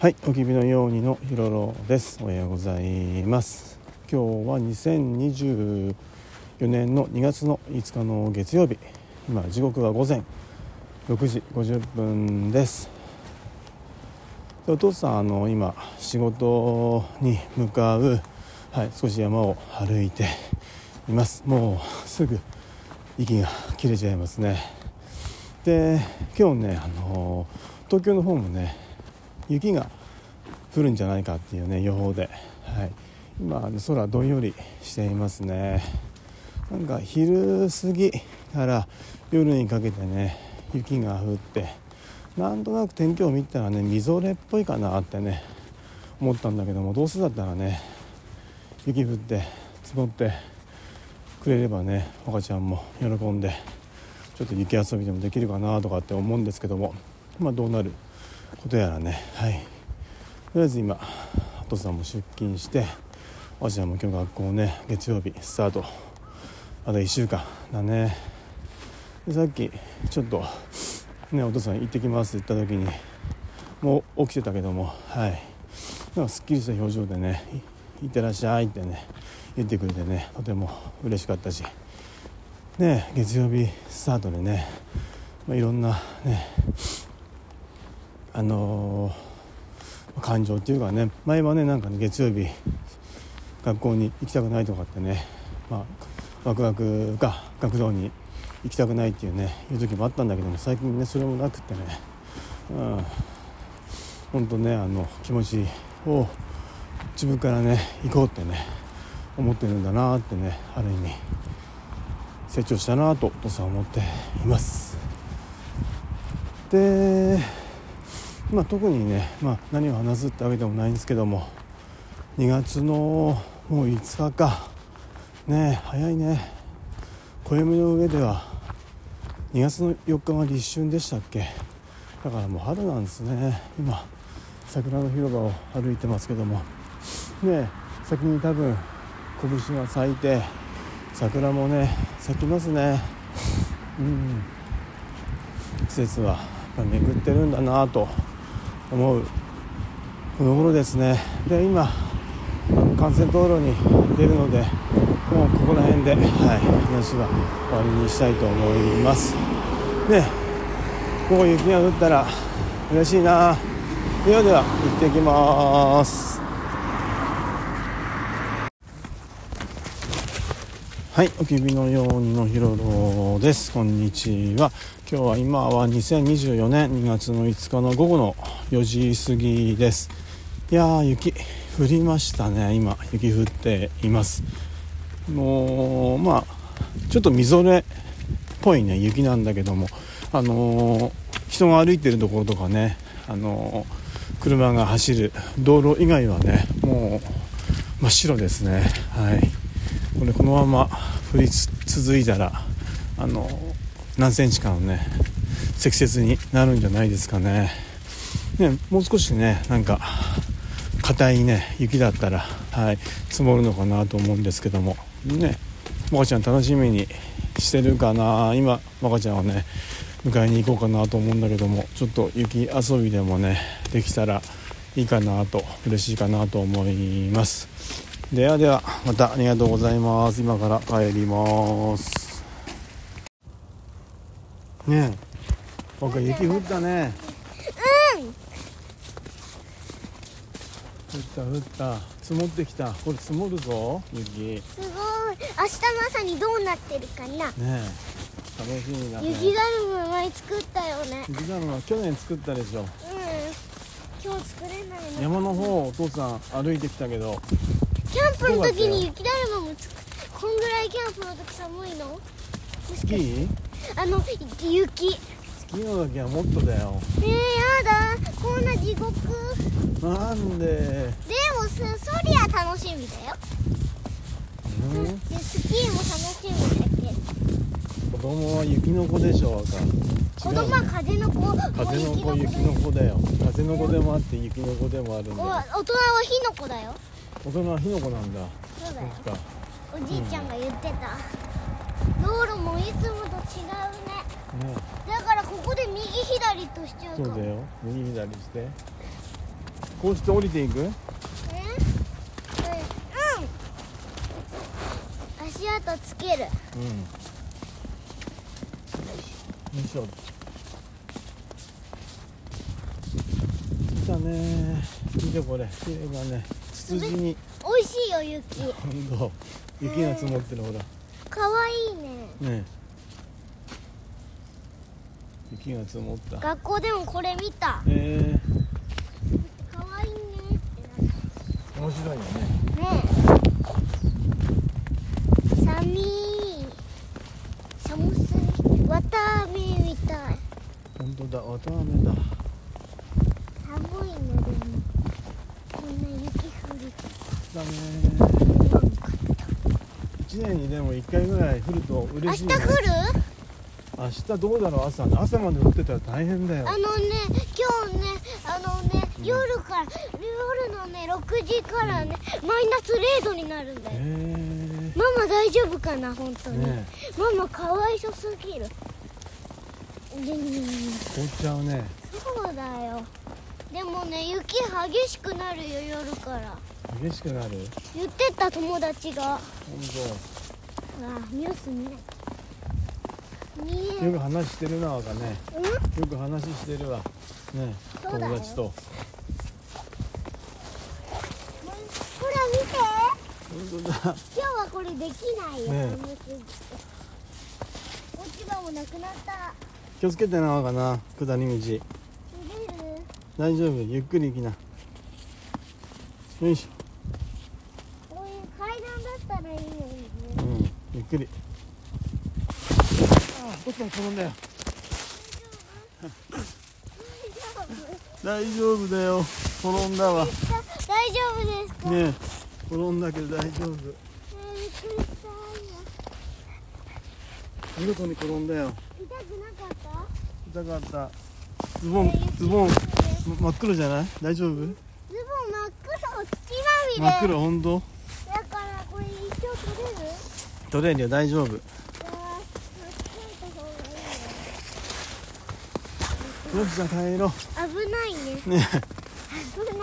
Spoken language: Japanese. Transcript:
はい、おきびのようにのひろろです。おはようございます。今日は2024年の2月の5日の月曜日。今時刻は午前6時50分です。お父さんあの今仕事に向かうはい少し山を歩いています。もうすぐ息が切れちゃいますね。で今日ねあの東京の方もね雪が降るんじゃないかっていうね予報で、はい、今空どんよりしていますね。なんか昼過ぎから夜にかけてね雪が降ってなんとなく天気を見たらねみぞれっぽいかなってね思ったんだけどもどうせだったらね雪降って積もってくれればね赤ちゃんも喜んでちょっと雪遊びでもできるかなとかって思うんですけどもまあどうなることやらね。はい。とりあえず今お父さんも出勤しておじゃんも今日学校ね月曜日スタート。あと1週間だね。でさっきちょっとねお父さん行ってきますって言った時にもう起きてたけどもはい。なんかすっきりした表情でね「いってらっしゃい」ってね言ってくれてねとても嬉しかったし。ね月曜日スタートでね、まあ、いろんなねあのー、感情っていうかね前はねなんかね月曜日学校に行きたくないとかってねまあワクワクが学童に行きたくないっていうねいう時もあったんだけども最近ねそれもなくってねうん本当ねあの気持ちを自分からね行こうってね思ってるんだなってねある意味成長したなとお父さんは思っています。でまあ特にね、まあ、何を話すってわけでもないんですけども2月のもう5日か。ね早いね。暦の上では2月の4日が立春でしたっけ。だからもう春なんですね。今桜の広場を歩いてますけども。ね先に多分拳が咲いて桜もね咲きますね。うん。季節は巡ってるんだなと思うこの頃ですね。で今幹線道路に出るのでもうここら辺で、はい、話は終わりにしたいと思います。ねもう雪が降ったら嬉しいな。ではでは行ってきます。はい、おきびのようにのひろろです。こんにちは。今日は今は2024年2月の5日の午後の4時過ぎです。いやー、雪降りましたね。今、雪降っています。もう、まあ、ちょっとみぞれっぽいね、雪なんだけども、あのー、人が歩いてるところとかね、あのー、車が走る道路以外はね、もう真っ白ですね。はい。これこのまま降り続いたらあの何センチかのね積雪になるんじゃないですかね。ねもう少しねなんか硬いね雪だったら、はい、積もるのかなと思うんですけども。ねもかちゃん楽しみにしてるかな？今もかちゃんをね迎えに行こうかなと思うんだけどもちょっと雪遊びでもねできたらいいかなと嬉しいかなと思います。ではではまたありがとうございます。今から帰ります。ねえ。僕雪降ったね。うん。降った降った。積もってきた。これ積もるぞ雪。ねすごい。明日の朝にどうなってるかな。え。楽しみだね。雪だるま前作ったよね。雪だるま去年作ったでしょ。うん。今日作れないの。山の方お父さん歩いてきたけどキャンプの時に雪だるまもつくこんぐらいキャンプの時寒いの？もしかして。スキーあの雪。スキーの時はもっとだよ。えー、やだ。こんな地獄。なんで？でもそそりゃ楽しみだよ。うん？でスキーも楽しみだけ？ど子供は雪の子でしょ赤。子供は風の子。風の子雪の子だよ。風の子でもあって雪の子でもあるんだよ。大人は火の子だよ大人は火の子なんだ。そうだよ。おじいちゃんが言ってた、道路もいつもと違うね。ね。だからここで右左としちゃうかも。そうだよ。右左して。こうして降りていく？え？うん。足跡つける。うん。よいしょ。来たね。見てこれ。綺麗だねツツジに。美味しいよ雪ほんと雪が積もってるほら。かわいいね。ねえ。雪が積もった。学校でもこれ見た。え。かわいいねってなー、面白いよね。ねえ。寒い寒すぎわたあめみたい。本当だ綿あめだ。寒いねでも。こんな雪降るだね。一年にでも一回ぐらい降ると明嬉しいね。日降る？明日どうだろう？朝朝まで降ってたら大変だよ。あのね今日ねあのね夜から夜のね6時からねマイナス0度になるんだへよえママ大丈夫かな本当に、ねママかわいそすぎる。うん凍っちゃうね。そうだよ。でもね雪激しくなるよ夜から激しくなる。言ってた友達が。本あニュース見ない。よく話してるなわかねよく話してるわ。ね友達と。ほら見て。本当だ。今日はこれできないよ、ね落ち葉もなくなった。気をつけてなわかな。下り道。大丈夫。ゆっくり行きな。よいしこういう階段だったらいいのにね。ょうんゆっくり。ああどっかに転んだよ。大丈夫大丈夫だよ。転んだわ。ね大丈夫ですか、え。転んだけど大丈夫。えーびっくりしたよ見事に転んだよ。痛くなかった？痛かった。ズボンズボンま真っ黒じゃない？大丈夫？ズボン真っ黒？土まみれ。真っ黒本当だからこれ一生取れる取れるよ大丈夫？よしじゃあ帰ろね。危ないね。うね。え危ない